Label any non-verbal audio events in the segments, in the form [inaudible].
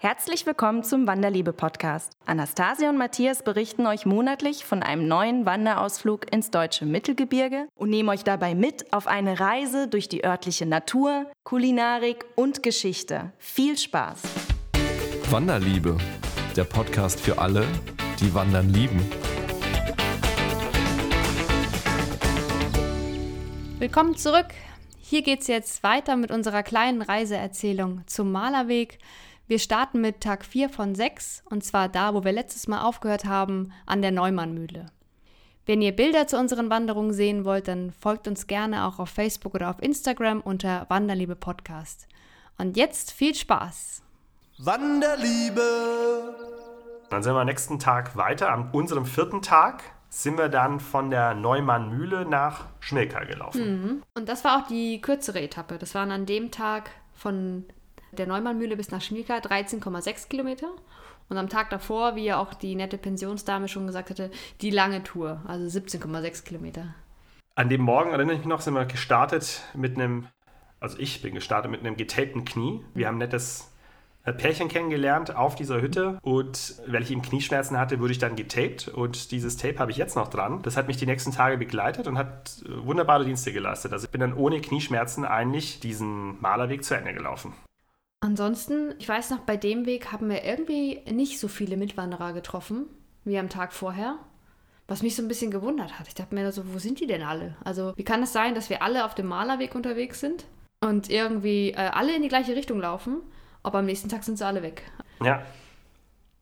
Herzlich willkommen zum Wanderliebe-Podcast. Anastasia und Matthias berichten euch monatlich von einem neuen Wanderausflug ins deutsche Mittelgebirge und nehmen euch dabei mit auf eine Reise durch die örtliche Natur, Kulinarik und Geschichte. Viel Spaß! Wanderliebe, der Podcast für alle, die Wandern lieben. Willkommen zurück. Hier geht es jetzt weiter mit unserer kleinen Reiseerzählung zum Malerweg. Wir starten mit Tag 4 von 6 und zwar da, wo wir letztes Mal aufgehört haben, an der Neumannmühle. Wenn ihr Bilder zu unseren Wanderungen sehen wollt, dann folgt uns gerne auch auf Facebook oder auf Instagram unter Wanderliebe Podcast. Und jetzt viel Spaß! Wanderliebe! Dann sind wir am nächsten Tag weiter. An unserem vierten Tag sind wir dann von der Neumannmühle nach Schmilka gelaufen. Mhm. Und das war auch die kürzere Etappe. Das waren an dem Tag von der Neumannmühle bis nach Schmilka 13,6 Kilometer. Und am Tag davor, wie ja auch die nette Pensionsdame schon gesagt hatte, die lange Tour, also 17,6 Kilometer. An dem Morgen, erinnere ich mich noch, sind wir gestartet mit einem, also ich bin gestartet mit einem getapten Knie. Wir haben ein nettes äh, Pärchen kennengelernt auf dieser Hütte und weil ich eben Knieschmerzen hatte, wurde ich dann getaped und dieses Tape habe ich jetzt noch dran. Das hat mich die nächsten Tage begleitet und hat äh, wunderbare Dienste geleistet. Also ich bin dann ohne Knieschmerzen eigentlich diesen Malerweg zu Ende gelaufen. Ansonsten, ich weiß noch, bei dem Weg haben wir irgendwie nicht so viele Mitwanderer getroffen wie am Tag vorher. Was mich so ein bisschen gewundert hat. Ich dachte mir so, wo sind die denn alle? Also, wie kann es sein, dass wir alle auf dem Malerweg unterwegs sind und irgendwie äh, alle in die gleiche Richtung laufen, aber am nächsten Tag sind sie alle weg? Ja.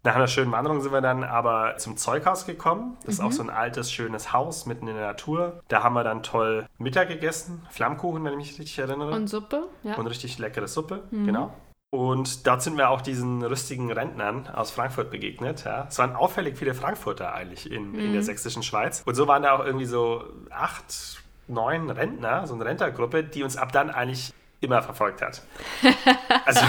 Nach einer schönen Wanderung sind wir dann aber zum Zeughaus gekommen. Das ist auch so ein altes, schönes Haus mitten in der Natur. Da haben wir dann toll Mittag gegessen. Flammkuchen, wenn ich mich richtig erinnere. Und Suppe, ja. Und richtig leckere Suppe, genau. Und dort sind wir auch diesen rüstigen Rentnern aus Frankfurt begegnet. Ja. Es waren auffällig viele Frankfurter eigentlich in, in der sächsischen Schweiz. Und so waren da auch irgendwie so acht, neun Rentner, so eine Rentnergruppe, die uns ab dann eigentlich immer verfolgt hat. [laughs] Also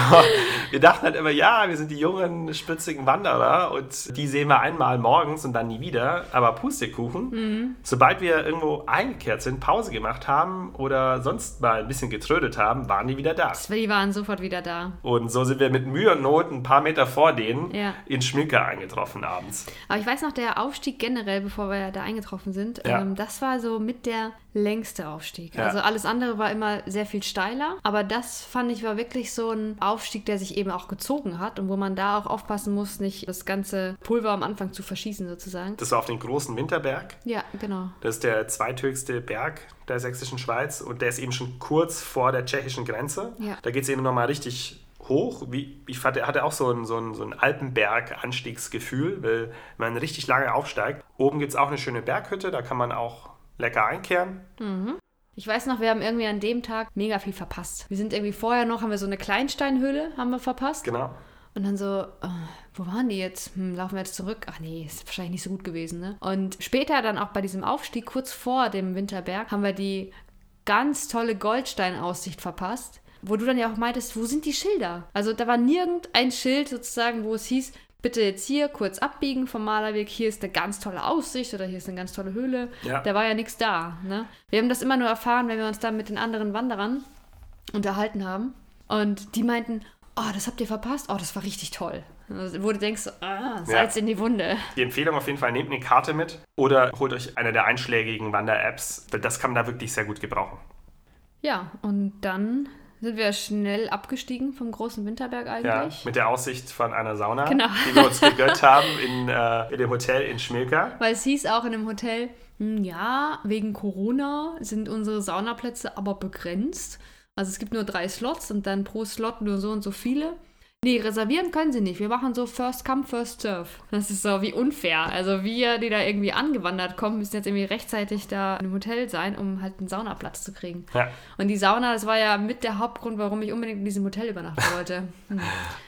wir dachten halt immer, ja, wir sind die jungen, spitzigen Wanderer und die sehen wir einmal morgens und dann nie wieder. Aber Pustekuchen, sobald wir irgendwo eingekehrt sind, Pause gemacht haben oder sonst mal ein bisschen getrödelt haben, waren die wieder da. Die waren sofort wieder da. Und so sind wir mit Mühe und Not ein paar Meter vor denen Ja. in Schmilka eingetroffen abends. Aber ich weiß noch, der Aufstieg generell, bevor wir da eingetroffen sind, Ja. ähm, das war so mit der längste Aufstieg. Ja. Also alles andere war immer sehr viel steiler, aber das fand ich war wirklich so ein Aufstieg, der sich eben auch gezogen hat und wo man da auch aufpassen muss, nicht das ganze Pulver am Anfang zu verschießen sozusagen. Das war auf den großen Winterberg. Ja, genau. Das ist der zweithöchste Berg der sächsischen Schweiz und der ist eben schon kurz vor der tschechischen Grenze. Ja. Da geht es eben nochmal richtig hoch. Wie, ich fand, er hatte auch so ein, so ein, so ein Alpenberg-Anstiegsgefühl, weil man richtig lange aufsteigt. Oben gibt es auch eine schöne Berghütte, da kann man auch lecker einkehren. Ich weiß noch, wir haben irgendwie an dem Tag mega viel verpasst. Wir sind irgendwie vorher noch, haben wir so eine Kleinsteinhöhle haben wir verpasst. Genau. Und dann so, äh, wo waren die jetzt? Hm, laufen wir jetzt zurück? Ach nee, ist wahrscheinlich nicht so gut gewesen, ne? Und später dann auch bei diesem Aufstieg, kurz vor dem Winterberg, haben wir die ganz tolle Goldsteinaussicht verpasst, wo du dann ja auch meintest, wo sind die Schilder? Also da war nirgendein Schild sozusagen, wo es hieß, bitte jetzt hier kurz abbiegen vom Malerweg, hier ist eine ganz tolle Aussicht oder hier ist eine ganz tolle Höhle. Ja. Da war ja nichts da, ne? Wir haben das immer nur erfahren, wenn wir uns dann mit den anderen Wanderern unterhalten haben. Und die meinten, oh, das habt ihr verpasst? Oh, das war richtig toll. Also, wo du denkst, ah, Salz in die Wunde. Die Empfehlung auf jeden Fall, nehmt eine Karte mit oder holt euch eine der einschlägigen Wander-Apps, weil das kann man da wirklich sehr gut gebrauchen. Ja, und dann sind wir schnell abgestiegen vom großen Winterberg Ja, eigentlich. mit der Aussicht von einer Sauna, Genau. die wir uns gegönnt haben in, äh, in dem Hotel in Schmilka. Weil es hieß auch in dem Hotel, hm, ja, wegen Corona sind unsere Saunaplätze aber begrenzt. Also es gibt nur drei Slots und dann pro Slot nur so und so viele. Nee, reservieren können sie nicht. Wir machen so First Come, First Serve. Das ist so wie unfair. Also wir, die da irgendwie angewandert kommen, müssen jetzt irgendwie rechtzeitig da einem Hotel sein, um halt einen Saunaplatz zu kriegen. Ja, Und die Sauna, das war ja mit der Hauptgrund, warum ich unbedingt in diesem Hotel übernachten wollte. [laughs] Hm.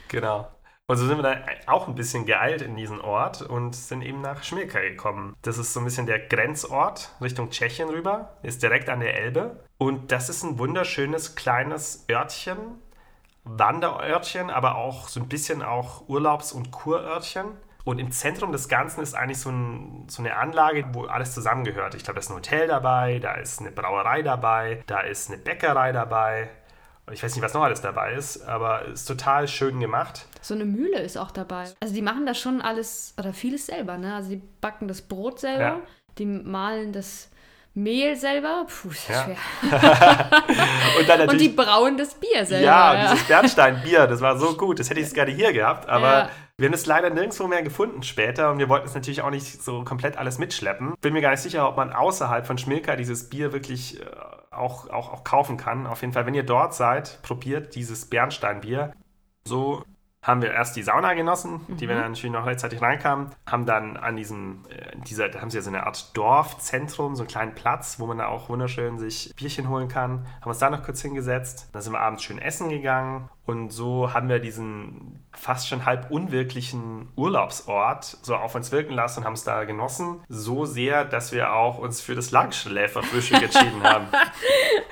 genau. Und so sind wir dann auch ein bisschen geeilt in diesen Ort und sind eben nach Schmilka gekommen. Das ist so ein bisschen der Grenzort Richtung Tschechien rüber, ist direkt an der Elbe. Und das ist ein wunderschönes kleines Örtchen, Wanderörtchen, aber auch so ein bisschen auch Urlaubs- und Kurörtchen. Und im Zentrum des Ganzen ist eigentlich so, ein, so eine Anlage, wo alles zusammengehört. Ich glaube, da ist ein Hotel dabei, da ist eine Brauerei dabei, da ist eine Bäckerei dabei. Ich weiß nicht, was noch alles dabei ist, aber es ist total schön gemacht. So eine Mühle ist auch dabei. Also die machen das schon alles oder vieles selber, ne? Also die backen das Brot selber, Ja. die mahlen das Mehl selber. Puh, ist Ja. schwer. [laughs] Und Und die brauen das Bier selber. ja, ja. dieses Bernsteinbier, das war so gut. Das hätte ich jetzt gerne hier gehabt, aber Ja. wir haben es leider nirgendwo mehr gefunden später und wir wollten es natürlich auch nicht so komplett alles mitschleppen. Bin mir gar nicht sicher, ob man außerhalb von Schmilka dieses Bier wirklich äh, auch, auch, auch kaufen kann. Auf jeden Fall, wenn ihr dort seid, probiert dieses Bernsteinbier. So haben wir erst die Sauna genossen, die wir dann natürlich noch rechtzeitig reinkamen, haben dann an diesem, äh, dieser, da haben sie ja so eine Art Dorfzentrum, so einen kleinen Platz, wo man da auch wunderschön sich Bierchen holen kann, haben uns da noch kurz hingesetzt, dann sind wir abends schön essen gegangen und so haben wir diesen fast schon halb unwirklichen Urlaubsort so auf uns wirken lassen und haben es da genossen, so sehr, dass wir auch uns für das Langschläferfrühstück [laughs] entschieden haben.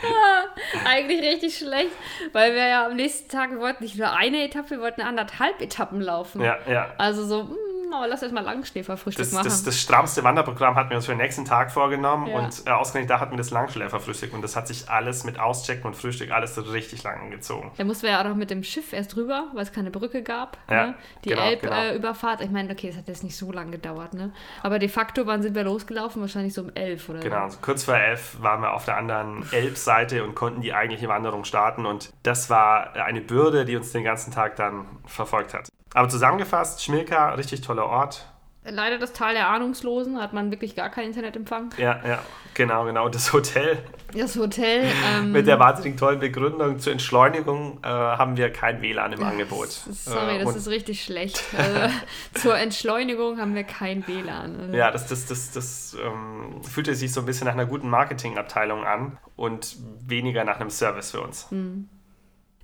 [laughs] Eigentlich richtig schlecht, weil wir ja am nächsten Tag, wir wollten nicht nur eine Etappe, wir wollten anderthalb Etappen laufen. Ja, ja. Also so, mm, aber lass erst mal Langschläferfrühstück Das, machen. das, das strammste Wanderprogramm hatten wir uns für den nächsten Tag vorgenommen Ja. und äh, ausgerechnet da hatten wir das Langschläferfrühstück und das hat sich alles mit Auschecken und Frühstück alles so richtig lang gezogen. Da mussten wir ja auch noch mit dem Schiff erst rüber, weil es keine Brücke gab. Ja, ne? Die genau, Elbüberfahrt. ich meine, okay, das hat jetzt nicht so lange gedauert, ne? Aber de facto, wann sind wir losgelaufen? Wahrscheinlich so um elf oder Genau, so kurz vor elf waren wir auf der anderen Elbseite und konnten die eigentliche Wanderung starten und das war eine Bürde, die uns den ganzen Tag dann verfolgt hat. Aber zusammengefasst, Schmilka, richtig toller Ort. Leider das Tal der Ahnungslosen, hat man wirklich gar keinen Internetempfang. Ja, ja, genau, genau. Das Hotel Das Hotel. Ähm, mit der wahnsinnig tollen Begründung zur Entschleunigung äh, haben wir kein WLAN im Angebot. Sorry, Äh, das ist richtig schlecht. Also, [laughs] zur Entschleunigung haben wir kein WLAN. Also, Ja, das, das, das, das ähm, fühlte sich so ein bisschen nach einer guten Marketingabteilung an und weniger nach einem Service für uns. Hm.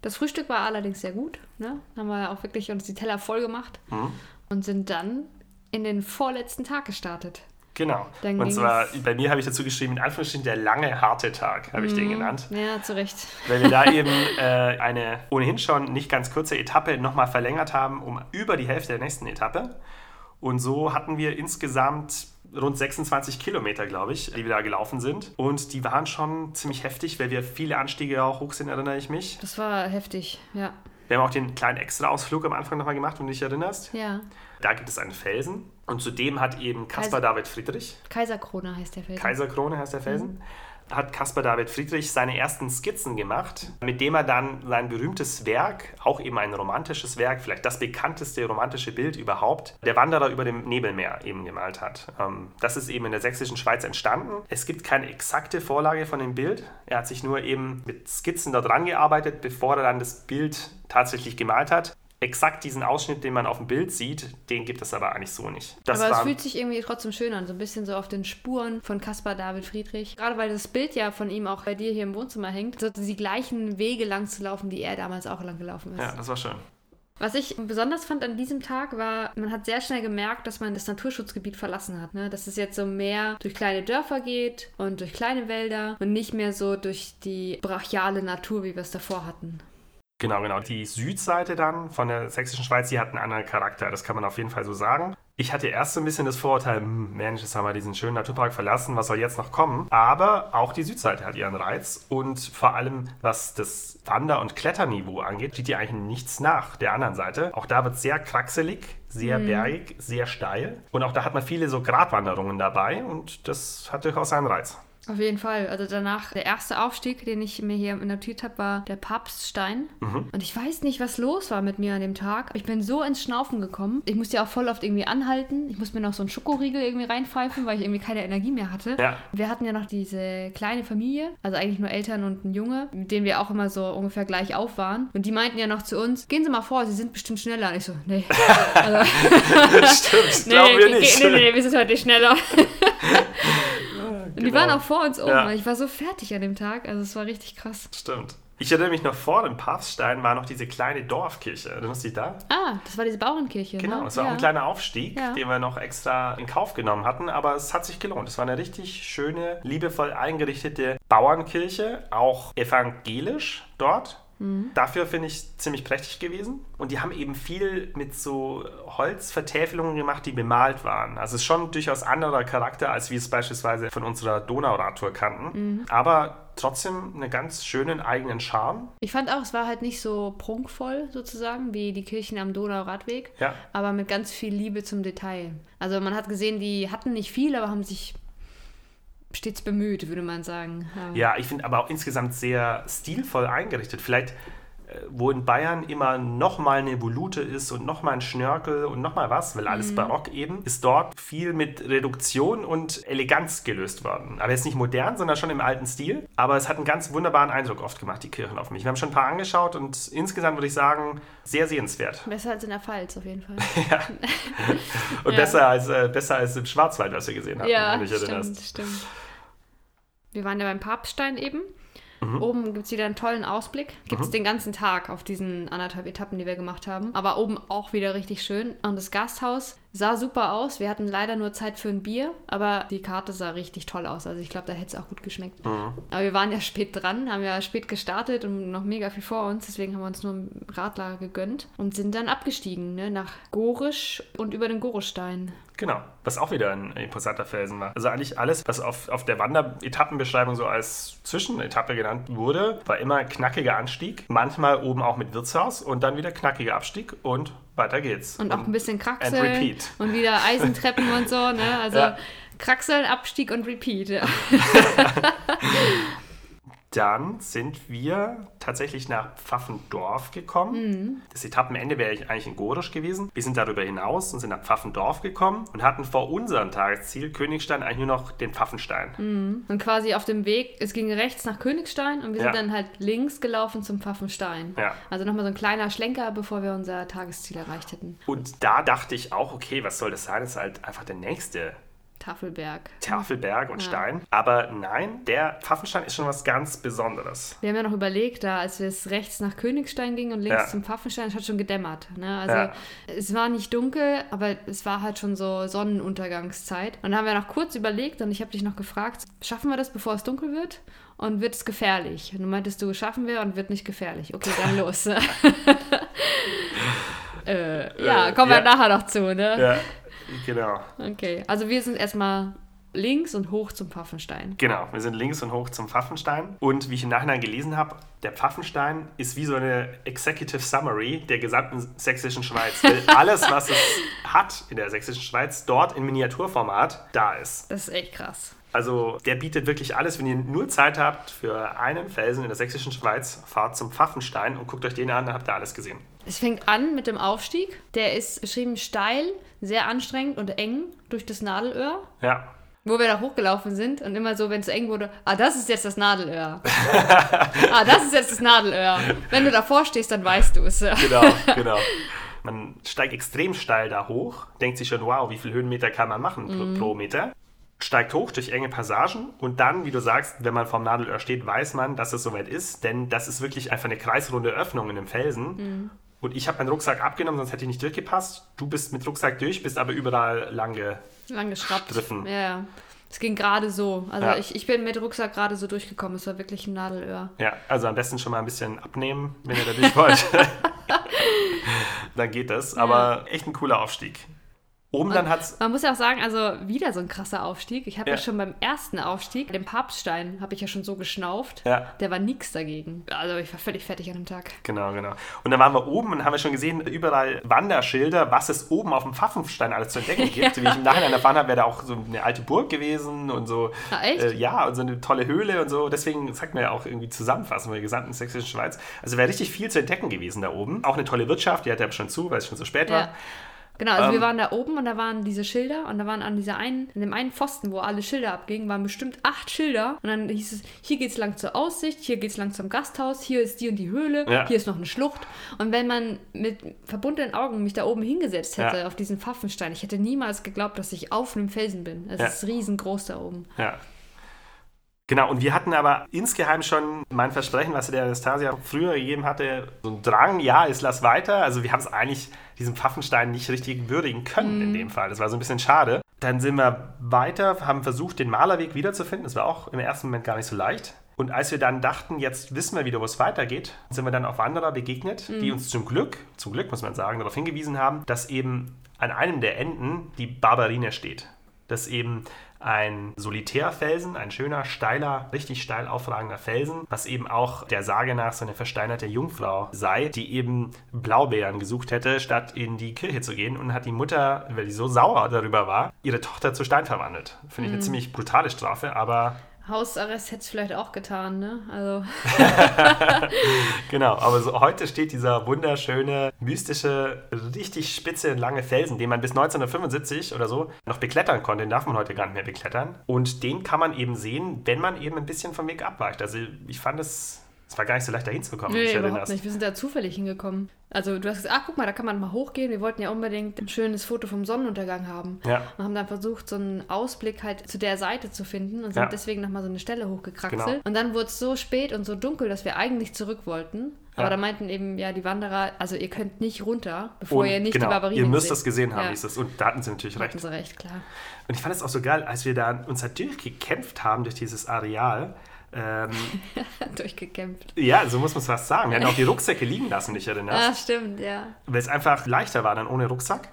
Das Frühstück war allerdings sehr gut. Ne? Haben wir auch wirklich uns die Teller voll gemacht Mhm. und sind dann in den vorletzten Tag gestartet. Genau. Dann und zwar, bei mir habe ich dazu geschrieben, in Anführungsstrichen, der lange, harte Tag, habe ich den genannt. Ja, zu Recht. Weil wir da [laughs] eben äh, eine ohnehin schon nicht ganz kurze Etappe nochmal verlängert haben um über die Hälfte der nächsten Etappe. Und so hatten wir insgesamt rund 26 Kilometer, glaube ich, die wir da gelaufen sind. Und die waren schon ziemlich heftig, weil wir viele Anstiege auch hoch sind, erinnere ich mich. Das war heftig, ja. Wir haben auch den kleinen Extra-Ausflug am Anfang nochmal gemacht, wenn du dich erinnerst. Ja. Da gibt es einen Felsen und zudem hat eben Caspar Kaiser- David Friedrich, Kaiserkrone heißt der Felsen. Kaiserkrone heißt der Felsen, hat Caspar David Friedrich seine ersten Skizzen gemacht, mit dem er dann sein berühmtes Werk, auch eben ein romantisches Werk, vielleicht das bekannteste romantische Bild überhaupt, der Wanderer über dem Nebelmeer eben gemalt hat. Ähm, Das ist eben in der sächsischen Schweiz entstanden. Es gibt keine exakte Vorlage von dem Bild. Er hat sich nur eben mit Skizzen daran gearbeitet, bevor er dann das Bild tatsächlich gemalt hat. Exakt diesen Ausschnitt, den man auf dem Bild sieht, den gibt es aber eigentlich so nicht. Das Aber es fühlt sich irgendwie trotzdem schön an, so ein bisschen so auf den Spuren von Caspar David Friedrich. Gerade weil das Bild ja von ihm auch bei dir hier im Wohnzimmer hängt, so die gleichen Wege lang zu laufen, die er damals auch lang gelaufen ist. ja, das war schön. Was ich besonders fand an diesem Tag war, man hat sehr schnell gemerkt, dass man das Naturschutzgebiet verlassen hat. Ne? Dass es jetzt so mehr durch kleine Dörfer geht und durch kleine Wälder und nicht mehr so durch die brachiale Natur, wie wir es davor hatten. Genau, genau. Die Südseite dann von der sächsischen Schweiz, die hat einen anderen Charakter. Das kann man auf jeden Fall so sagen. Ich hatte erst so ein bisschen das Vorurteil, hm, Mensch, jetzt haben wir diesen schönen Naturpark verlassen, was soll jetzt noch kommen? Aber auch die Südseite hat ihren Reiz und vor allem, was das Wander- und Kletterniveau angeht, steht hier eigentlich nichts nach der anderen Seite. Auch da wird sehr kraxelig, sehr bergig, sehr steil und auch da hat man viele so Gratwanderungen dabei und das hat durchaus seinen Reiz. Auf jeden Fall. Also danach, der erste Aufstieg, den ich mir hier notiert habe, war der Papststein. Und ich weiß nicht, was los war mit mir an dem Tag. Ich bin so ins Schnaufen gekommen. Ich musste ja auch voll oft irgendwie anhalten. Ich musste mir noch so einen Schokoriegel irgendwie reinpfeifen, weil ich irgendwie keine Energie mehr hatte. Ja. Wir hatten ja noch diese kleine Familie, also eigentlich nur Eltern und ein Junge, mit denen wir auch immer so ungefähr gleich auf waren. Und die meinten ja noch zu uns, gehen Sie mal vor, Sie sind bestimmt schneller. Und ich so, nee. [laughs] Stimmt, [laughs] glauben wir ge- nicht. Nee, nee, nee, wir sind heute schneller. [laughs] Und die Genau. waren auch vor uns oben. Ja. Ich war so fertig an dem Tag. Also es war richtig krass. Stimmt. Ich erinnere mich noch vor dem Papststein war noch diese kleine Dorfkirche. Erinnerst du dich da? Ah, das war diese Bauernkirche. Genau, ne? es war auch ja. ein kleiner Aufstieg, Ja. den wir noch extra in Kauf genommen hatten, aber es hat sich gelohnt. Es war eine richtig schöne, liebevoll eingerichtete Bauernkirche, auch evangelisch dort. Mhm. Dafür finde ich ziemlich prächtig gewesen. Und die haben eben viel mit so Holzvertäfelungen gemacht, die bemalt waren. Also es ist schon durchaus anderer Charakter, als wir es beispielsweise von unserer Donauradtour kannten. Mhm. Aber trotzdem einen ganz schönen eigenen Charme. Ich fand auch, es war halt nicht so prunkvoll sozusagen wie die Kirchen am Donauradweg, Ja. aber mit ganz viel Liebe zum Detail. Also man hat gesehen, die hatten nicht viel, aber haben sich stets bemüht, würde man sagen. Ja, ich finde aber auch insgesamt sehr stilvoll eingerichtet. Vielleicht, äh, wo in Bayern immer nochmal eine Volute ist und nochmal ein Schnörkel und nochmal was, weil alles barock eben, ist dort viel mit Reduktion und Eleganz gelöst worden. Aber jetzt nicht modern, sondern schon im alten Stil. Aber es hat einen ganz wunderbaren Eindruck oft gemacht, die Kirchen auf mich. Wir haben schon ein paar angeschaut und insgesamt würde ich sagen, sehr sehenswert. Besser als in der Pfalz auf jeden Fall. [laughs] [laughs] Und Ja. besser, als, äh, besser als im Schwarzwald, was wir gesehen haben, ja, stimmt, erinnerst. stimmt. Wir waren ja beim Papststein eben. Mhm. Oben gibt es wieder einen tollen Ausblick. Gibt es den ganzen Tag auf diesen anderthalb Etappen, die wir gemacht haben. Aber oben auch wieder richtig schön. Und das Gasthaus sah super aus. Wir hatten leider nur Zeit für ein Bier, aber die Karte sah richtig toll aus. Also ich glaube, da hätte es auch gut geschmeckt. Mhm. Aber wir waren ja spät dran, haben ja spät gestartet und noch mega viel vor uns. Deswegen haben wir uns nur ein Radler gegönnt und sind dann abgestiegen ne, nach Gorisch und über den Gorischstein. Genau, was auch wieder ein imposanter Felsen war. Also eigentlich alles, was auf, auf der Wanderetappenbeschreibung so als Zwischenetappe genannt wurde, war immer knackiger Anstieg, manchmal oben auch mit Wirtshaus und dann wieder knackiger Abstieg und weiter geht's. Und auch ein bisschen and Kraxeln repeat. und wieder [laughs] Eisentreppen und so, ne? Also Ja. Kraxeln, Abstieg und Repeat. Ja. [laughs] Dann sind wir tatsächlich nach Pfaffendorf gekommen. Mhm. Das Etappenende wäre eigentlich in Gorisch gewesen. Wir sind darüber hinaus und sind nach Pfaffendorf gekommen und hatten vor unserem Tagesziel Königstein eigentlich nur noch den Pfaffenstein. Und quasi auf dem Weg, es ging rechts nach Königstein und wir Ja. sind dann halt links gelaufen zum Pfaffenstein. Ja. Also nochmal so ein kleiner Schlenker, bevor wir unser Tagesziel erreicht hätten. Und da dachte ich auch, okay, was soll das sein? Das ist halt einfach der nächste Tafelberg. Tafelberg und Ja. Stein. Aber nein, der Pfaffenstein ist schon was ganz Besonderes. Wir haben ja noch überlegt, da als wir es rechts nach Königstein gingen und links Ja. zum Pfaffenstein, es hat schon gedämmert. Ne? Also Ja. es war nicht dunkel, aber es war halt schon so Sonnenuntergangszeit. Und da haben wir noch kurz überlegt und ich habe dich noch gefragt, schaffen wir das, bevor es dunkel wird? Und wird es gefährlich? Und du meintest du, schaffen wir und wird nicht gefährlich. Okay, dann [laughs] los. [laughs] äh, ja, Äh, kommen wir nachher noch zu, ne? Ja, genau. Okay, also wir sind erstmal links und hoch zum Pfaffenstein. Genau, wir sind links und hoch zum Pfaffenstein. Und wie ich im Nachhinein gelesen habe, der Pfaffenstein ist wie so eine Executive Summary der gesamten sächsischen Schweiz. Weil [laughs] alles, was es hat in der sächsischen Schweiz, dort in Miniaturformat da ist. Das ist echt krass. Also der bietet wirklich alles. Wenn ihr nur Zeit habt für einen Felsen in der sächsischen Schweiz, fahrt zum Pfaffenstein und guckt euch den an, dann habt ihr alles gesehen. Es fängt an mit dem Aufstieg. Der ist beschrieben steil, sehr anstrengend und eng durch das Nadelöhr. Ja, Wo wir da hochgelaufen sind und immer so, wenn es eng wurde, ah, das ist jetzt das Nadelöhr. [laughs] ah, das ist jetzt das Nadelöhr. Wenn du davor stehst, dann weißt du es. genau, [laughs] genau. Man steigt extrem steil da hoch, denkt sich schon, wow, wie viele Höhenmeter kann man machen pro, pro Meter. Steigt hoch durch enge Passagen und dann, wie du sagst, wenn man vorm Nadelöhr steht, weiß man, dass es soweit ist, denn das ist wirklich einfach eine kreisrunde Öffnung in dem Felsen. Und ich habe meinen Rucksack abgenommen, sonst hätte ich nicht durchgepasst. Du bist mit Rucksack durch, bist aber überall lange. Lang geschraubt. Striffen. Ja, ja. Es ging gerade so. Also Ja. ich, ich bin mit Rucksack gerade so durchgekommen. Es war wirklich ein Nadelöhr. Ja, also am besten schon mal ein bisschen abnehmen, wenn ihr da durch wollt. [laughs] [laughs] dann geht das. Aber echt ein cooler Aufstieg. Oben dann hat's. Man muss ja auch sagen, also wieder so ein krasser Aufstieg. Ich habe ja. Ja. schon beim ersten Aufstieg, dem Papststein, habe ich ja schon so geschnauft. Ja. Der war nix dagegen. Also ich war völlig fertig an dem Tag. Genau, genau. Und dann waren wir oben und haben wir schon gesehen, überall Wanderschilder, was es oben auf dem Pfaffenstein alles zu entdecken [laughs] gibt. Wie ich im Nachhinein erfahren habe, wäre da auch so eine alte Burg gewesen und so. Ah, echt? Äh, ja, und so eine tolle Höhle und so. Deswegen sagt man ja auch irgendwie zusammenfassen wir die gesamten sächsischen Schweiz. Also wäre richtig viel zu entdecken gewesen da oben. Auch eine tolle Wirtschaft, die hatte ja schon zu, weil es schon so spät war. Genau, also Ähm. wir waren da oben und da waren diese Schilder und da waren an dieser einen, an dem einen Pfosten, wo alle Schilder abgingen, waren bestimmt acht Schilder und dann hieß es, hier geht's lang zur Aussicht, hier geht's lang zum Gasthaus, hier ist die und die Höhle, Ja. hier ist noch eine Schlucht und wenn man mit verbundenen Augen mich da oben hingesetzt hätte Ja. auf diesen Pfaffenstein, ich hätte niemals geglaubt, dass ich auf einem Felsen bin. Es Ja. ist riesengroß da oben. Ja. Genau, und wir hatten aber insgeheim schon mein Versprechen, was der Anastasia früher gegeben hatte, so ein Drang, ja, es lass weiter. Also wir haben es eigentlich, diesen Pfaffenstein nicht richtig würdigen können in dem Fall. Das war so ein bisschen schade. Dann sind wir weiter, haben versucht, den Malerweg wiederzufinden. Das war auch im ersten Moment gar nicht so leicht. Und als wir dann dachten, jetzt wissen wir wieder, wo es weitergeht, sind wir dann auf Wanderer begegnet, die uns zum Glück, zum Glück muss man sagen, darauf hingewiesen haben, dass eben an einem der Enden die Barberine steht. Das ist eben ein Solitärfelsen, ein schöner, steiler, richtig steil aufragender Felsen, was eben auch der Sage nach so eine versteinerte Jungfrau sei, die eben Blaubeeren gesucht hätte, statt in die Kirche zu gehen und hat die Mutter, weil die so sauer darüber war, ihre Tochter zu Stein verwandelt. Finde ich eine ziemlich brutale Strafe, aber Hausarrest hätte es vielleicht auch getan, ne? Also. [laughs] genau, aber so, heute steht dieser wunderschöne, mystische, richtig spitze, lange Felsen, den man bis 1975 oder so noch beklettern konnte. Den darf man heute gar nicht mehr beklettern. Und den kann man eben sehen, wenn man eben ein bisschen vom Weg abweicht. Also ich fand es es war gar nicht so leicht, da hinzukommen. Nee, überhaupt nicht. Wir sind da zufällig hingekommen. Also du hast gesagt, ach guck mal, da kann man mal hochgehen. Wir wollten ja unbedingt ein schönes Foto vom Sonnenuntergang haben. Ja. Und haben dann versucht, so einen Ausblick halt zu der Seite zu finden und sind Ja. deswegen nochmal so eine Stelle hochgekraxelt. Genau. Und dann wurde es so spät und so dunkel, dass wir eigentlich zurück wollten. Aber Ja. da meinten eben ja die Wanderer, also ihr könnt nicht runter, bevor Und ihr nicht genau, die Barbarinen ihr müsst seht. das gesehen haben, ja. hieß es. Und da hatten sie natürlich recht. Hatten sie recht, klar. Und ich fand es auch so geil, als wir da uns da durchgekämpft haben durch dieses Areal. Ähm, [laughs] Durchgekämpft. ja, so muss man es fast sagen. Wir hatten auch die Rucksäcke liegen lassen, dich erinnerst. Ah, stimmt, ja. weil es einfach leichter war dann ohne Rucksack.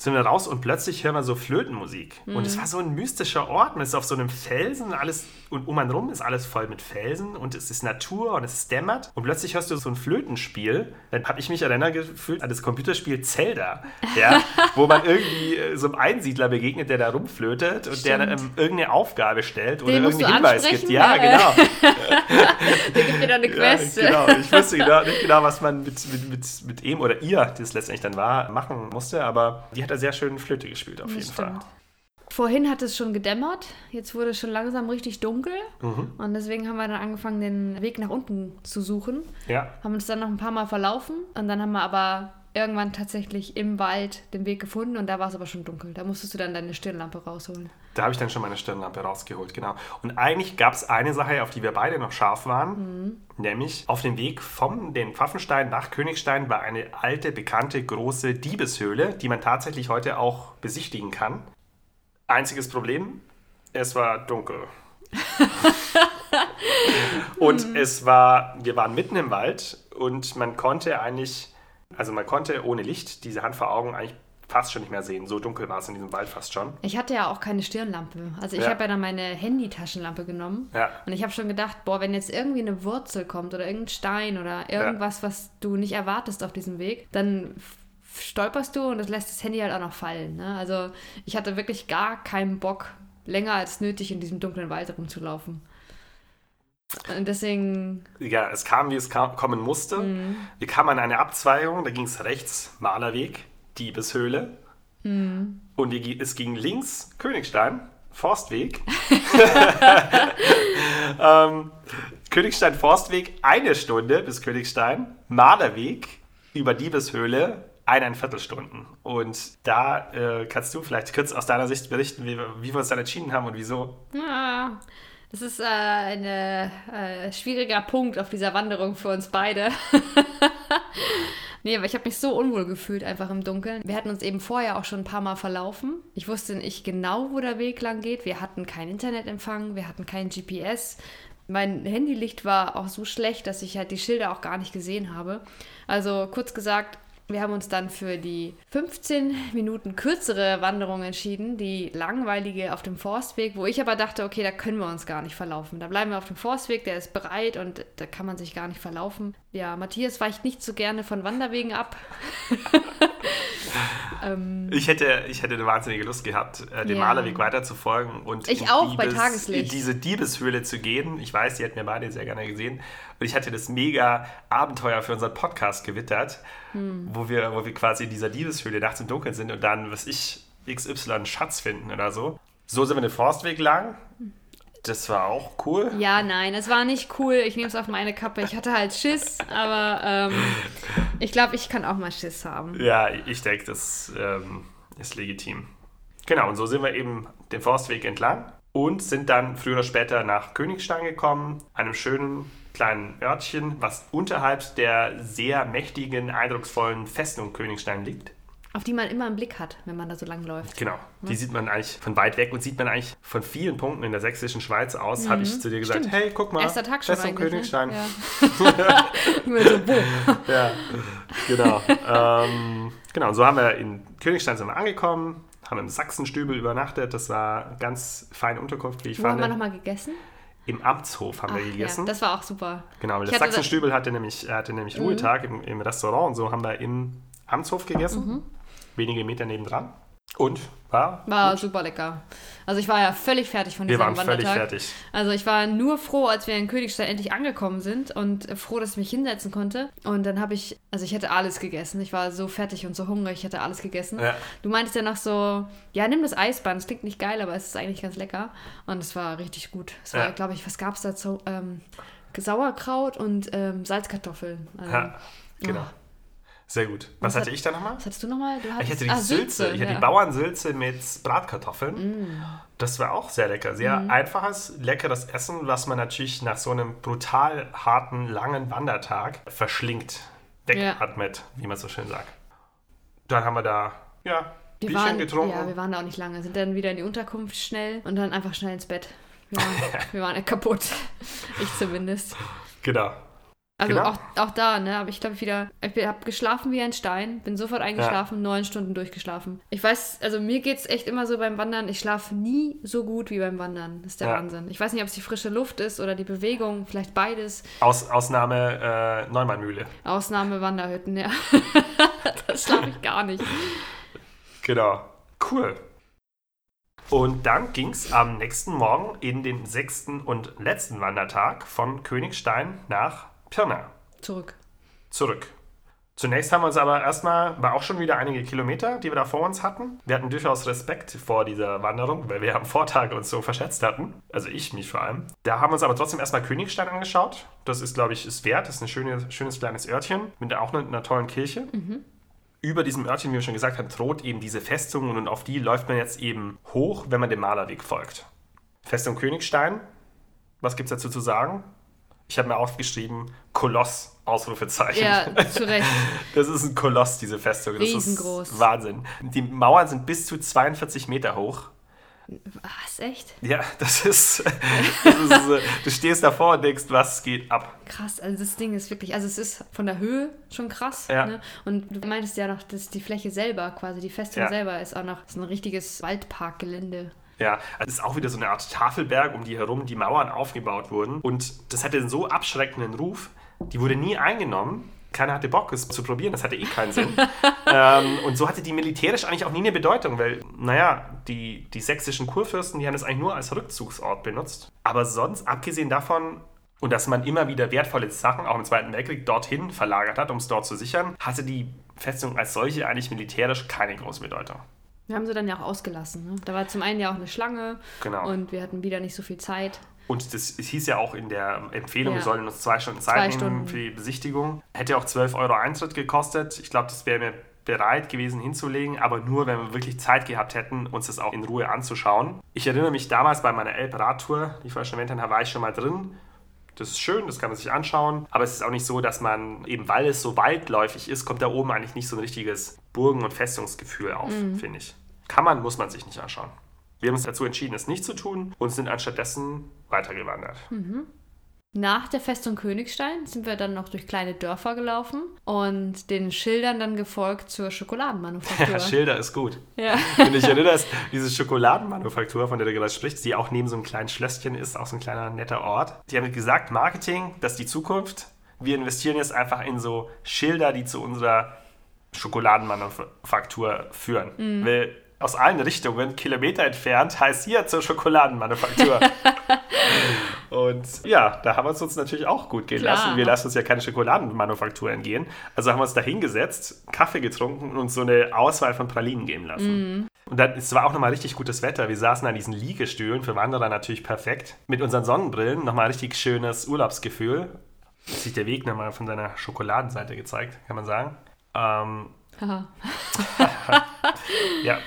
Sind wir raus und plötzlich hören wir so Flötenmusik. Und es war so ein mystischer Ort. Man ist auf so einem Felsen, alles und um einen rum ist alles voll mit Felsen und es ist Natur und es dämmert. Und plötzlich hörst du so ein Flötenspiel. Dann habe ich mich erinnert gefühlt an das Computerspiel Zelda, ja, [laughs] wo man irgendwie äh, so einem Einsiedler begegnet, der da rumflötet und der Stimmt. ähm, irgendeine Aufgabe stellt oder Den irgendeinen Hinweis gibt. Ja, genau. [laughs] Der gibt dir dann eine [laughs] Quest. Ja, genau. Ich wusste genau, nicht genau, was man mit, mit, mit, mit ihm oder ihr, die es letztendlich dann war, machen musste, aber die hat da sehr schön Flöte gespielt, auf Das jeden Fall. stimmt. Vorhin hat es schon gedämmert, jetzt wurde es schon langsam richtig dunkel Mhm. und deswegen haben wir dann angefangen, den Weg nach unten zu suchen. Ja, Haben uns dann noch ein paar Mal verlaufen und dann haben wir aber irgendwann tatsächlich im Wald den Weg gefunden und da war es aber schon dunkel. Da musstest du dann deine Stirnlampe rausholen. da habe ich dann schon meine Stirnlampe rausgeholt, genau. Und eigentlich gab es eine Sache, auf die wir beide noch scharf waren, nämlich auf dem Weg vom den Pfaffenstein nach Königstein war eine alte, bekannte, große Diebeshöhle, die man tatsächlich heute auch besichtigen kann. Einziges Problem, es war dunkel. [laughs] und es war, wir waren mitten im Wald und man konnte eigentlich, also man konnte ohne Licht diese Hand vor Augen eigentlich fast schon nicht mehr sehen. So dunkel war es in diesem Wald fast schon. Ich hatte ja auch keine Stirnlampe. Also ich Ja. habe ja dann meine Handy-Taschenlampe genommen. Ja. Und ich habe schon gedacht, boah, wenn jetzt irgendwie eine Wurzel kommt oder irgendein Stein oder irgendwas, was du nicht erwartest auf diesem Weg, dann stolperst du und das lässt das Handy halt auch noch fallen. Ne? Also ich hatte wirklich gar keinen Bock, länger als nötig in diesem dunklen Wald rumzulaufen. Und deswegen, Ja, es kam, wie es kam, kommen musste. Wir kamen an eine Abzweigung, da ging es rechts, Malerweg, Diebeshöhle. Und die, es ging links, Königstein, Forstweg. [laughs] ähm, Königstein, Forstweg, eine Stunde bis Königstein. Malerweg über Diebeshöhle, eineinviertel Stunden. Und da äh, kannst du vielleicht kurz aus deiner Sicht berichten, wie, wir- wie wir uns dann entschieden haben und wieso. ah, das ist äh, ein äh, schwieriger Punkt auf dieser Wanderung für uns beide. [laughs] Nee, aber ich habe mich so unwohl gefühlt einfach im Dunkeln. Wir hatten uns eben vorher auch schon ein paar Mal verlaufen. Ich wusste nicht genau, wo der Weg lang geht. Wir hatten keinen Internetempfang, wir hatten kein GPS. Mein Handylicht war auch so schlecht, dass ich halt die Schilder auch gar nicht gesehen habe. Also kurz gesagt, wir haben uns dann für die 15 Minuten kürzere Wanderung entschieden, die langweilige auf dem Forstweg, wo ich aber dachte, okay, da können wir uns gar nicht verlaufen. Da bleiben wir auf dem Forstweg, der ist breit und da kann man sich gar nicht verlaufen. Ja, Matthias weicht nicht so gerne von Wanderwegen ab. [laughs] ähm, Ich hätte, ich hätte eine wahnsinnige Lust gehabt, äh, dem Ja. Malerweg weiter zu folgen und Ich in, auch, bei Tageslicht. in diese Diebeshöhle zu gehen. Ich weiß, die hätten wir beide sehr gerne gesehen. Und ich hatte das mega Abenteuer für unseren Podcast gewittert, Hm. wo, wir, wo wir quasi in dieser Diebeshöhle nachts im Dunkeln sind und dann, was ich, XY einen Schatz finden oder so. So sind wir den Forstweg lang. Das war auch cool. ja, nein, es war nicht cool. Ich nehme es auf meine Kappe. Ich hatte halt Schiss, aber ähm, ich glaube, ich kann auch mal Schiss haben. Ja, ich denke, das ähm, ist legitim. Genau, und so sind wir eben den Forstweg entlang und sind dann früher oder später nach Königstein gekommen, einem schönen kleinen Örtchen, was unterhalb der sehr mächtigen, eindrucksvollen Festung Königstein liegt. Auf die man immer einen Blick hat, wenn man da so lang läuft. Genau, die sieht man eigentlich von weit weg und sieht man eigentlich von vielen Punkten in der sächsischen Schweiz aus. Habe ich zu dir gesagt, Stimmt. hey, guck mal, Erster Tag schon Festung eigentlich, Königstein. Ne? Ja. [laughs] So, wo? Ja, genau. ähm, genau, und so haben wir in Königstein sind wir angekommen, haben im Sachsenstübel übernachtet. Das war ganz feine Unterkunft, wie ich Wo fand. haben wir nochmal gegessen? Im Amtshof haben wir Ach, gegessen. Ja, das war auch super. genau, weil Ich der Sachsenstübel hatte nämlich, hatte nämlich Ruhetag im, im Restaurant und so haben wir im Amtshof gegessen. Mhm. Wenige Meter nebendran. Und war, War super lecker. Also ich war ja völlig fertig von wir diesem waren völlig Wandertag. fertig. Also ich war nur froh, als wir in Königstein endlich angekommen sind und froh, dass ich mich hinsetzen konnte. Und dann habe ich, also ich hätte alles gegessen. Ich war so fertig und so hungrig, ich hätte alles gegessen. Ja. Du meintest ja noch so, ja, nimm das Eisbahn. Es klingt nicht geil, aber es ist eigentlich ganz lecker. Und es war richtig gut. Es war, Ja. glaube ich, was gab es dazu? Ähm, Sauerkraut und ähm, Salzkartoffeln. Also, Ja, genau. Oh. Sehr gut. Was hat- hatte ich da nochmal? Was hattest du nochmal? Du Ich hattest, hatte die ah, Sülze. Ich hatte ja. die Bauernsülze mit Bratkartoffeln. Mm. Das war auch sehr lecker. Sehr einfaches, leckeres Essen, was man natürlich nach so einem brutal harten, langen Wandertag verschlingt, wegatmet, wie man so schön sagt. Dann haben wir da, ja, Wir Bierchen waren, getrunken. Ja, wir waren da auch nicht lange. Sind dann wieder in die Unterkunft schnell und dann einfach schnell ins Bett. Wir waren, [laughs] wir waren ja kaputt. Ich zumindest. genau. Also Genau. auch, auch da, ne, aber ich glaube wieder, ich habe geschlafen wie ein Stein, bin sofort eingeschlafen, neun Stunden durchgeschlafen. Ich weiß, also mir geht es echt immer so beim Wandern, ich schlafe nie so gut wie beim Wandern. Das ist der Ja. Wahnsinn. Ich weiß nicht, ob es die frische Luft ist oder die Bewegung, vielleicht beides. Aus, Ausnahme äh, Neumannmühle. Ausnahme Wanderhütten, ja. [laughs] das schlafe ich gar nicht. Genau. Cool. Und dann ging es am nächsten Morgen in den sechsten und letzten Wandertag von Königstein nach Pirna Zurück. zurück. Zunächst haben wir uns aber erstmal, war auch schon wieder einige Kilometer, die wir da vor uns hatten. Wir hatten durchaus Respekt vor dieser Wanderung, weil wir am Vortag uns so verschätzt hatten. Also ich mich vor allem. Da haben wir uns aber trotzdem erstmal Königstein angeschaut. Das ist, glaube ich, ist wert. Das ist ein schönes, schönes kleines Örtchen mit auch einer, einer tollen Kirche. Über diesem Örtchen, wie wir schon gesagt haben, droht eben diese Festung und auf die läuft man jetzt eben hoch, wenn man dem Malerweg folgt. Festung Königstein, was gibt es dazu zu sagen? Ich habe mir aufgeschrieben, Koloss, Ausrufezeichen. Ja, zu Recht. [laughs] Das ist ein Koloss, diese Festung. Das Riesengroß. ist Wahnsinn. Die Mauern sind bis zu 42 Meter hoch. Was, echt? Ja, das ist, [laughs] das ist äh, du stehst davor und denkst, was geht ab? Krass, also das Ding ist wirklich, also es ist von der Höhe schon krass. Ja. Ne? Und du meintest ja noch, dass die Fläche selber, quasi die Festung Ja. selber, ist auch noch ist ein richtiges Waldparkgelände. Ja, es ist auch wieder so eine Art Tafelberg, um die herum die Mauern aufgebaut wurden. Und das hatte einen so abschreckenden Ruf, die wurde nie eingenommen. Keiner hatte Bock, es zu probieren, das hatte eh keinen Sinn. [laughs] ähm, und so hatte die militärisch eigentlich auch nie eine Bedeutung, weil, naja, die, die sächsischen Kurfürsten, die haben es eigentlich nur als Rückzugsort benutzt. Aber sonst, abgesehen davon, und dass man immer wieder wertvolle Sachen, auch im Zweiten Weltkrieg, dorthin verlagert hat, um es dort zu sichern, hatte die Festung als solche eigentlich militärisch keine große Bedeutung. Wir haben sie dann ja auch ausgelassen. Ne? Da war zum einen ja auch eine Schlange Genau. und wir hatten wieder nicht so viel Zeit. Und das es hieß ja auch in der Empfehlung, Ja. wir sollen uns zwei Stunden Zwei Zeit nehmen Stunden. für die Besichtigung. Hätte auch 12 Euro Eintritt gekostet. Ich glaube, das wäre mir bereit gewesen hinzulegen, aber nur, wenn wir wirklich Zeit gehabt hätten, uns das auch in Ruhe anzuschauen. Ich erinnere mich damals bei meiner Elb-Radtour, die ich vorher schon erwähnt habe, war ich schon mal drin. Das ist schön, das kann man sich anschauen. Aber es ist auch nicht so, dass man, eben weil es so waldläufig ist, kommt da oben eigentlich nicht so ein richtiges Burgen- und Festungsgefühl auf, Mhm. finde ich. Kann man, muss man sich nicht anschauen. Wir haben uns dazu entschieden, es nicht zu tun und sind anstattdessen weitergewandert. Nach der Festung Königstein sind wir dann noch durch kleine Dörfer gelaufen und den Schildern dann gefolgt zur Schokoladenmanufaktur. Ja, Schilder ist gut. ja. Wenn du dich erinnerst, diese Schokoladenmanufaktur, von der du gerade sprichst, die auch neben so einem kleinen Schlösschen ist, auch so ein kleiner netter Ort. Die haben gesagt, Marketing, das ist die Zukunft. Wir investieren jetzt einfach in so Schilder, die zu unserer Schokoladenmanufaktur führen. Weil aus allen Richtungen, Kilometer entfernt, heißt hier zur Schokoladenmanufaktur. [laughs] Und ja, da haben wir es uns natürlich auch gut gehen Klar. lassen. Wir lassen uns ja keine Schokoladenmanufaktur entgehen. Also haben wir uns da hingesetzt, Kaffee getrunken und uns so eine Auswahl von Pralinen geben lassen. Und dann, es war auch nochmal richtig gutes Wetter. Wir saßen an diesen Liegestühlen, für Wanderer natürlich perfekt. Mit unseren Sonnenbrillen, nochmal richtig schönes Urlaubsgefühl. Hat sich der Weg nochmal von seiner Schokoladenseite gezeigt, kann man sagen. Ähm, [laughs] ja,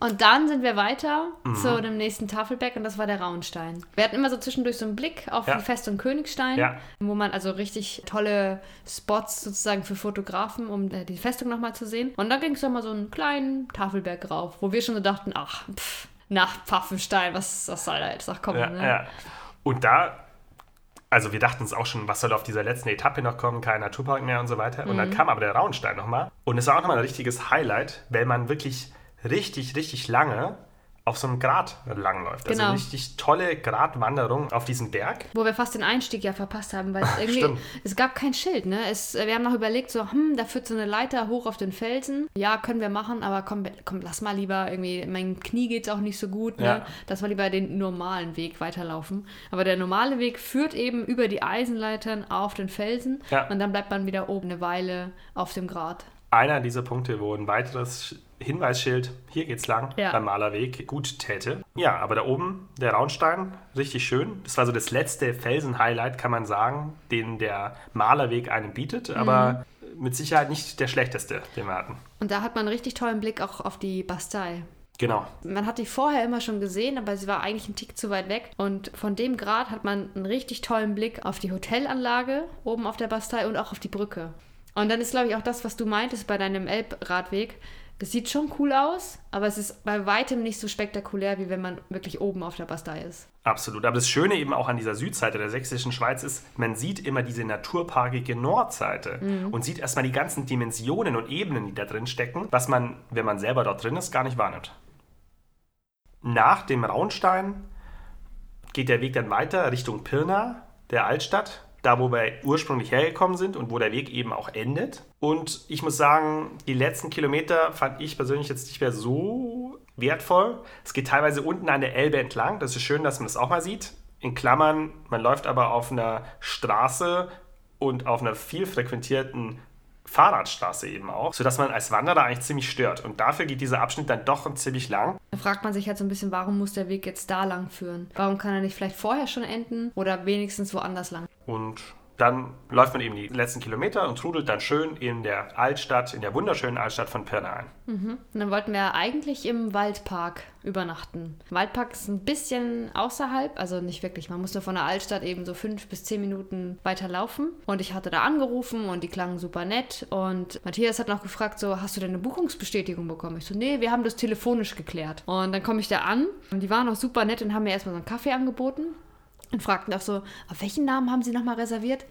Und dann sind wir weiter Mhm. zu dem nächsten Tafelberg und das war der Raunstein. Wir hatten immer so zwischendurch so einen Blick auf Ja. die Festung Königstein, Ja. wo man also richtig tolle Spots sozusagen für Fotografen, um äh, die Festung nochmal zu sehen. Und dann ging es nochmal so einen kleinen Tafelberg rauf, wo wir schon so dachten, ach, pff, nach Pfaffenstein, was, was soll da jetzt noch kommen? Ja, ne? Und da, also wir dachten uns auch schon, was soll auf dieser letzten Etappe noch kommen, kein Naturpark mehr und so weiter. Und dann kam aber der Rauenstein nochmal. Und es war auch nochmal ein richtiges Highlight, weil man wirklich richtig, richtig lange auf so einem Grat langläuft. Also Genau. eine richtig tolle Gratwanderung auf diesem Berg. Wo wir fast den Einstieg ja verpasst haben, weil es [laughs] irgendwie, es gab kein Schild, ne? Es, wir haben noch überlegt, so, hm, da führt so eine Leiter hoch auf den Felsen. Ja, können wir machen, aber komm, komm lass mal lieber irgendwie, mein Knie geht auch nicht so gut, ne? Ja. Lass mal lieber den normalen Weg weiterlaufen. Aber der normale Weg führt eben über die Eisenleitern auf den Felsen Ja. und dann bleibt man wieder oben eine Weile auf dem Grat. Einer dieser Punkte, wo ein weiteres Hinweisschild, hier geht's lang, Ja. beim Malerweg, gut täte. Ja, aber da oben, der Raunstein, richtig schön. Das war so das letzte Felsen-Highlight, kann man sagen, den der Malerweg einem bietet, aber mit Sicherheit nicht der schlechteste, den wir hatten. Und da hat man einen richtig tollen Blick auch auf die Bastei. Genau. Man hat die vorher immer schon gesehen, aber sie war eigentlich ein Tick zu weit weg. Und von dem Grad hat man einen richtig tollen Blick auf die Hotelanlage oben auf der Bastei und auch auf die Brücke. Und dann ist, glaube ich, auch das, was du meintest bei deinem Elbradweg. Das sieht schon cool aus, aber es ist bei weitem nicht so spektakulär, wie wenn man wirklich oben auf der Bastei ist. Absolut. Aber das Schöne eben auch an dieser Südseite der sächsischen Schweiz ist, man sieht immer diese naturparkige Nordseite und sieht erstmal die ganzen Dimensionen und Ebenen, die da drin stecken, was man, wenn man selber dort drin ist, gar nicht wahrnimmt. Nach dem Raunstein geht der Weg dann weiter Richtung Pirna, der Altstadt, da wo wir ursprünglich hergekommen sind und wo der Weg eben auch endet. Und ich muss sagen, die letzten Kilometer fand ich persönlich jetzt nicht mehr so wertvoll. Es geht teilweise unten an der Elbe entlang. Das ist schön, dass man das auch mal sieht. In Klammern, man läuft aber auf einer Straße und auf einer viel frequentierten Fahrradstraße eben auch, sodass man als Wanderer eigentlich ziemlich stört. Und dafür geht dieser Abschnitt dann doch ziemlich lang. Da fragt man sich halt so ein bisschen, warum muss der Weg jetzt da lang führen? Warum kann er nicht vielleicht vorher schon enden oder wenigstens woanders lang? Und dann läuft man eben die letzten Kilometer und trudelt dann schön in der Altstadt, in der wunderschönen Altstadt von Pirna ein. Und dann wollten wir eigentlich im Waldpark übernachten. Waldpark ist ein bisschen außerhalb, also nicht wirklich. Man musste von der Altstadt eben so fünf bis zehn Minuten weiter laufen. Und ich hatte da angerufen und die klangen super nett. Und Matthias hat noch gefragt, so, hast du denn eine Buchungsbestätigung bekommen? Ich so, nee, wir haben das telefonisch geklärt. Und dann komme ich da an und die waren auch super nett und haben mir erstmal so einen Kaffee angeboten. Und fragten auch so, auf welchen Namen haben Sie nochmal reserviert?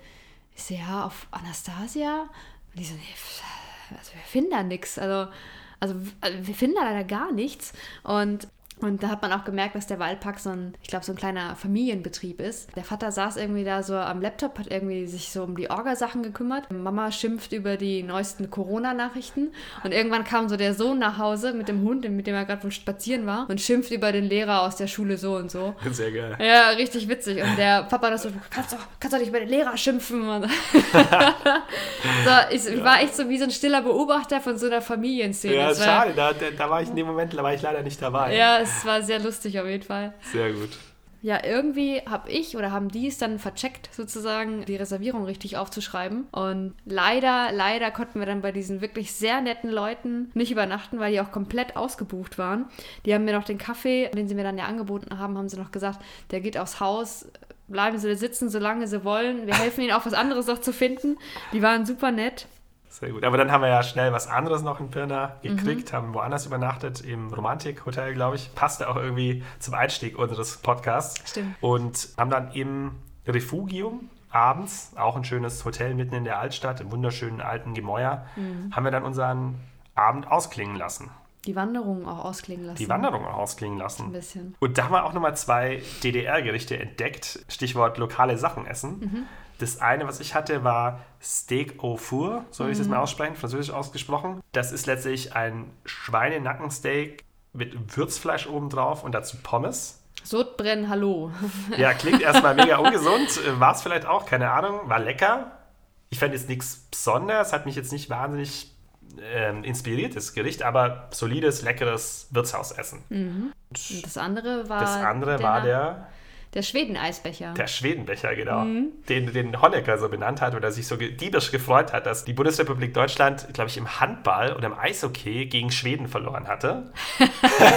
Ich so, ja, auf Anastasia. Und die so, nee, also wir finden da nichts. Also, also also wir finden da leider gar nichts. Und, und da hat man auch gemerkt, dass der Waldpark so ein, ich glaube, so ein kleiner Familienbetrieb ist. Der Vater saß irgendwie da so am Laptop, hat irgendwie sich so um die Orgasachen gekümmert. Mama schimpft über die neuesten Corona-Nachrichten. Und irgendwann kam so der Sohn nach Hause mit dem Hund, mit dem er gerade wohl spazieren war, und schimpft über den Lehrer aus der Schule so und so. [laughs] Sehr geil. Ja, richtig witzig. Und der Papa noch so, kannst doch, kannst doch nicht über den Lehrer schimpfen. [laughs] So, ich, ich war echt so wie so ein stiller Beobachter von so einer Familienszene. Ja, schade, da, da, da war ich in dem Moment, da war ich leider nicht dabei. Ja, es war sehr lustig auf jeden Fall. Sehr gut. Ja, irgendwie habe ich oder haben die es dann vercheckt, sozusagen die Reservierung richtig aufzuschreiben. Und leider, leider konnten wir dann bei diesen wirklich sehr netten Leuten nicht übernachten, weil die auch komplett ausgebucht waren. Die haben mir noch den Kaffee, den sie mir dann ja angeboten haben, haben sie noch gesagt, der geht aufs Haus. Bleiben Sie sitzen, solange Sie wollen. Wir helfen Ihnen auch was anderes noch zu finden. Die waren super nett. Sehr gut. Aber dann haben wir ja schnell was anderes noch in Pirna gekriegt, haben woanders übernachtet, im Romantik-Hotel, glaube ich. Passte auch irgendwie zum Einstieg unseres Podcasts. Stimmt. Und haben dann im Refugium abends, auch ein schönes Hotel mitten in der Altstadt, im wunderschönen alten Gemäuer, haben wir dann unseren Abend ausklingen lassen. Die Wanderung auch ausklingen lassen. Die Wanderung auch ausklingen lassen. Ein bisschen. Und da haben wir auch nochmal zwei DDR-Gerichte entdeckt. Stichwort lokale Sachen essen. Mhm. Das eine, was ich hatte, war Steak au four, soll ich das Mhm. mal aussprechen, französisch ausgesprochen. Das ist letztlich ein Schweinenackensteak mit Würzfleisch obendrauf und dazu Pommes. Sodbrennen, hallo. [laughs] Ja, klingt erstmal mega ungesund. War es vielleicht auch, keine Ahnung. War lecker. Ich fand jetzt nichts Besonderes, hat mich jetzt nicht wahnsinnig ähm, inspiriert, das Gericht, aber solides, leckeres Wirtshausessen. Und das andere war. Das andere war der Der Schweden-Eisbecher. Der Schwedenbecher, genau. Mhm. Den, den Honecker so benannt hat oder sich so diebisch gefreut hat, dass die Bundesrepublik Deutschland, glaube ich, im Handball oder im Eishockey gegen Schweden verloren hatte. [laughs]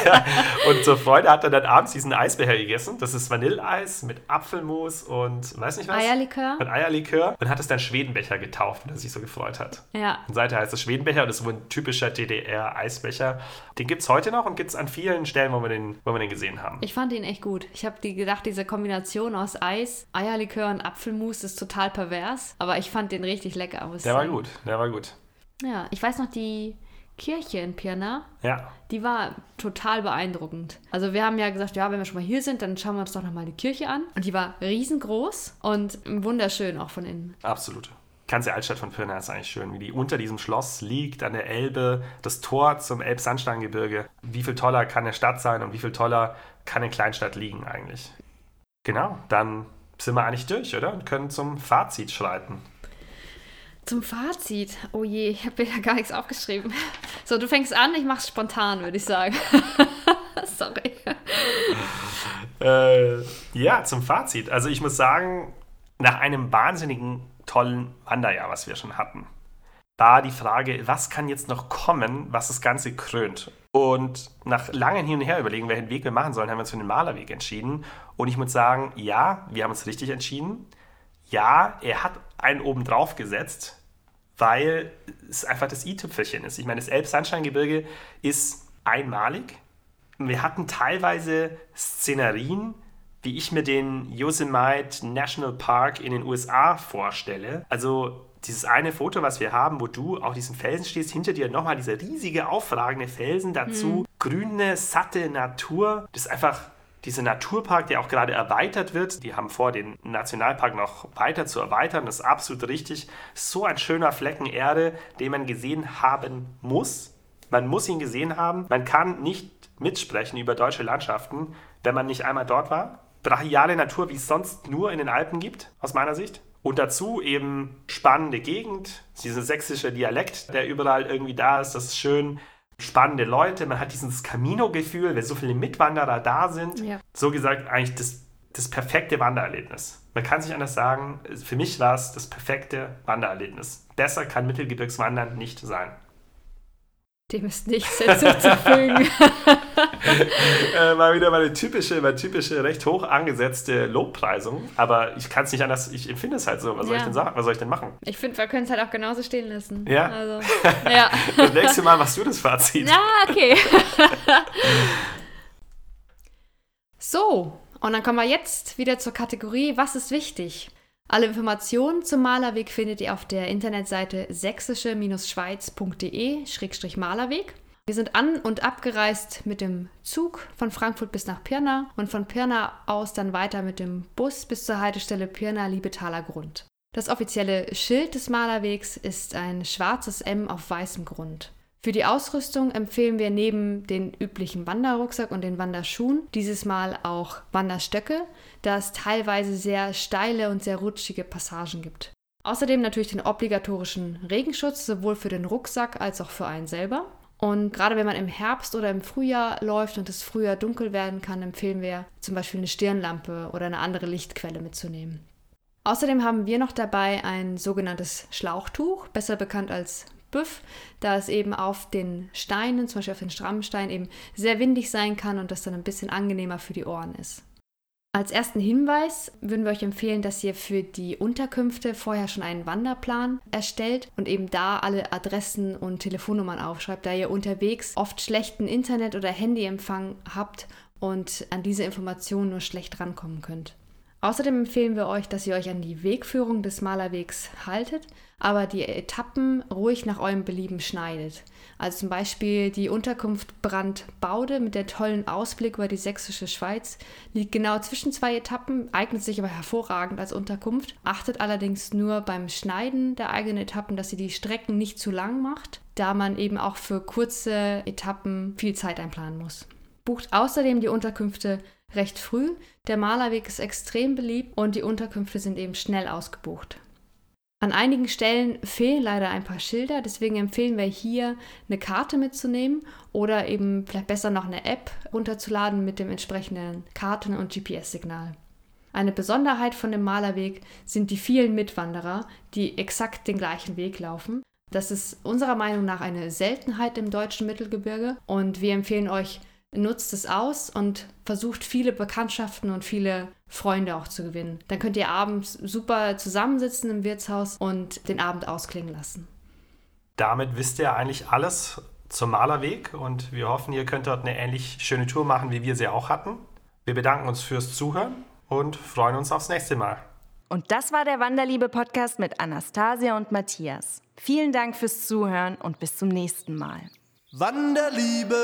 [laughs] und zur Freude hat er dann abends diesen Eisbecher gegessen. Das ist Vanilleeis mit Apfelmus und weiß nicht was. Eierlikör. Und Eierlikör. Und hat es dann Schwedenbecher getauft, weil er sich so gefreut hat. Ja. Und seither heißt es Schwedenbecher und ist so ein typischer DDR-Eisbecher. Den gibt es heute noch und gibt es an vielen Stellen, wo wir den, wo wir den gesehen haben. Ich fand ihn echt gut. Ich habe die gedacht, diese Kombination aus Eis, Eierlikör und Apfelmus ist total pervers. Aber ich fand den richtig lecker. Der war gut, der war gut. Ja, ich weiß noch, die Kirche in Pirna, Ja, die war total beeindruckend. Also wir haben ja gesagt, ja, wenn wir schon mal hier sind, dann schauen wir uns doch nochmal die Kirche an. Und die war riesengroß und wunderschön auch von innen. absolut. Die ganze Altstadt von Pirna ist eigentlich schön, wie die unter diesem Schloss liegt, an der Elbe, das Tor zum Elbsandsteingebirge. Wie viel toller kann eine Stadt sein und wie viel toller kann eine Kleinstadt liegen eigentlich? Genau, dann sind wir eigentlich durch, oder? Und können zum Fazit schreiten. Zum Fazit. Oh je, ich habe mir ja gar nichts aufgeschrieben. So, du fängst an, ich mach's spontan, würde ich sagen. [laughs] Sorry. Äh, ja, zum Fazit. Also ich muss sagen, nach einem wahnsinnigen tollen Wanderjahr, was wir schon hatten, war die Frage, was kann jetzt noch kommen, was das Ganze krönt. Und nach langem Hin und Her überlegen, welchen Weg wir machen sollen, haben wir uns für den Malerweg entschieden. Und ich muss sagen, ja, wir haben uns richtig entschieden. Ja, er hat einen oben drauf gesetzt, weil es einfach das i-Tüpfelchen ist. Ich meine, das Elbsandsteingebirge ist einmalig. Wir hatten teilweise Szenarien, wie ich mir den Yosemite National Park in den USA vorstelle. Also dieses eine Foto, was wir haben, wo du auf diesem Felsen stehst, hinter dir nochmal dieser riesige, aufragende Felsen, dazu grüne, satte Natur. Das ist einfach dieser Naturpark, der auch gerade erweitert wird. Die haben vor, den Nationalpark noch weiter zu erweitern. Das ist absolut richtig. So ein schöner Flecken Erde, den man gesehen haben muss. Man muss ihn gesehen haben. Man kann nicht mitsprechen über deutsche Landschaften, wenn man nicht einmal dort war. Brachiale Natur, wie es sonst nur in den Alpen gibt, aus meiner Sicht. Und dazu eben spannende Gegend, dieser sächsische Dialekt, der überall irgendwie da ist. Das ist schön. Spannende Leute, man hat dieses Camino-Gefühl, wenn so viele Mitwanderer da sind. Ja. So gesagt, eigentlich das, das perfekte Wandererlebnis. Man kann sich anders sagen, für mich war es das perfekte Wandererlebnis. Besser kann Mittelgebirgswandern nicht sein. Dem ist nichts hinzuzufügen. [laughs] [laughs] äh, mal wieder meine typische, meine typische, recht hoch angesetzte Lobpreisung. Aber ich kann es nicht anders, ich empfinde es halt so. Was soll Ja. ich denn sagen? Was soll ich denn machen? Ich finde, wir können es halt auch genauso stehen lassen. Ja? Also, [laughs] ja. Das nächste Mal machst du das Fazit. Ja, okay. [laughs] so, und dann kommen wir jetzt wieder zur Kategorie Was ist wichtig? Alle Informationen zum Malerweg findet ihr auf der Internetseite sächsische-schweiz.de-malerweg. Wir sind an- und abgereist mit dem Zug von Frankfurt bis nach Pirna und von Pirna aus dann weiter mit dem Bus bis zur Haltestelle Pirna-Liebetaler Grund. Das offizielle Schild des Malerwegs ist ein schwarzes M auf weißem Grund. Für die Ausrüstung empfehlen wir neben den üblichen Wanderrucksack und den Wanderschuhen dieses Mal auch Wanderstöcke, da es teilweise sehr steile und sehr rutschige Passagen gibt. Außerdem natürlich den obligatorischen Regenschutz, sowohl für den Rucksack als auch für einen selber. Und gerade wenn man im Herbst oder im Frühjahr läuft und es früher dunkel werden kann, empfehlen wir zum Beispiel eine Stirnlampe oder eine andere Lichtquelle mitzunehmen. Außerdem haben wir noch dabei ein sogenanntes Schlauchtuch, besser bekannt als Büff, da es eben auf den Steinen, zum Beispiel auf den Strammsteinen, eben sehr windig sein kann und das dann ein bisschen angenehmer für die Ohren ist. Als ersten Hinweis würden wir euch empfehlen, dass ihr für die Unterkünfte vorher schon einen Wanderplan erstellt und eben da alle Adressen und Telefonnummern aufschreibt, da ihr unterwegs oft schlechten Internet- oder Handyempfang habt und an diese Informationen nur schlecht rankommen könnt. Außerdem empfehlen wir euch, dass ihr euch an die Wegführung des Malerwegs haltet, aber die Etappen ruhig nach eurem Belieben schneidet. Also zum Beispiel die Unterkunft Brandbaude mit der tollen Ausblick über die sächsische Schweiz liegt genau zwischen zwei Etappen, eignet sich aber hervorragend als Unterkunft. Achtet allerdings nur beim Schneiden der eigenen Etappen, dass ihr die Strecken nicht zu lang macht, da man eben auch für kurze Etappen viel Zeit einplanen muss. Bucht außerdem die Unterkünfte recht früh. Der Malerweg ist extrem beliebt und die Unterkünfte sind eben schnell ausgebucht. An einigen Stellen fehlen leider ein paar Schilder, deswegen empfehlen wir hier eine Karte mitzunehmen oder eben vielleicht besser noch eine App runterzuladen mit dem entsprechenden Karten- und GPS-Signal. Eine Besonderheit von dem Malerweg sind die vielen Mitwanderer, die exakt den gleichen Weg laufen. Das ist unserer Meinung nach eine Seltenheit im deutschen Mittelgebirge und wir empfehlen euch, nutzt es aus und versucht viele Bekanntschaften und viele Freunde auch zu gewinnen. Dann könnt ihr abends super zusammensitzen im Wirtshaus und den Abend ausklingen lassen. Damit wisst ihr eigentlich alles zum Malerweg und wir hoffen, ihr könnt dort eine ähnlich schöne Tour machen, wie wir sie auch hatten. Wir bedanken uns fürs Zuhören und freuen uns aufs nächste Mal. Und das war der Wanderliebe-Podcast mit Anastasia und Matthias. Vielen Dank fürs Zuhören und bis zum nächsten Mal. Wanderliebe.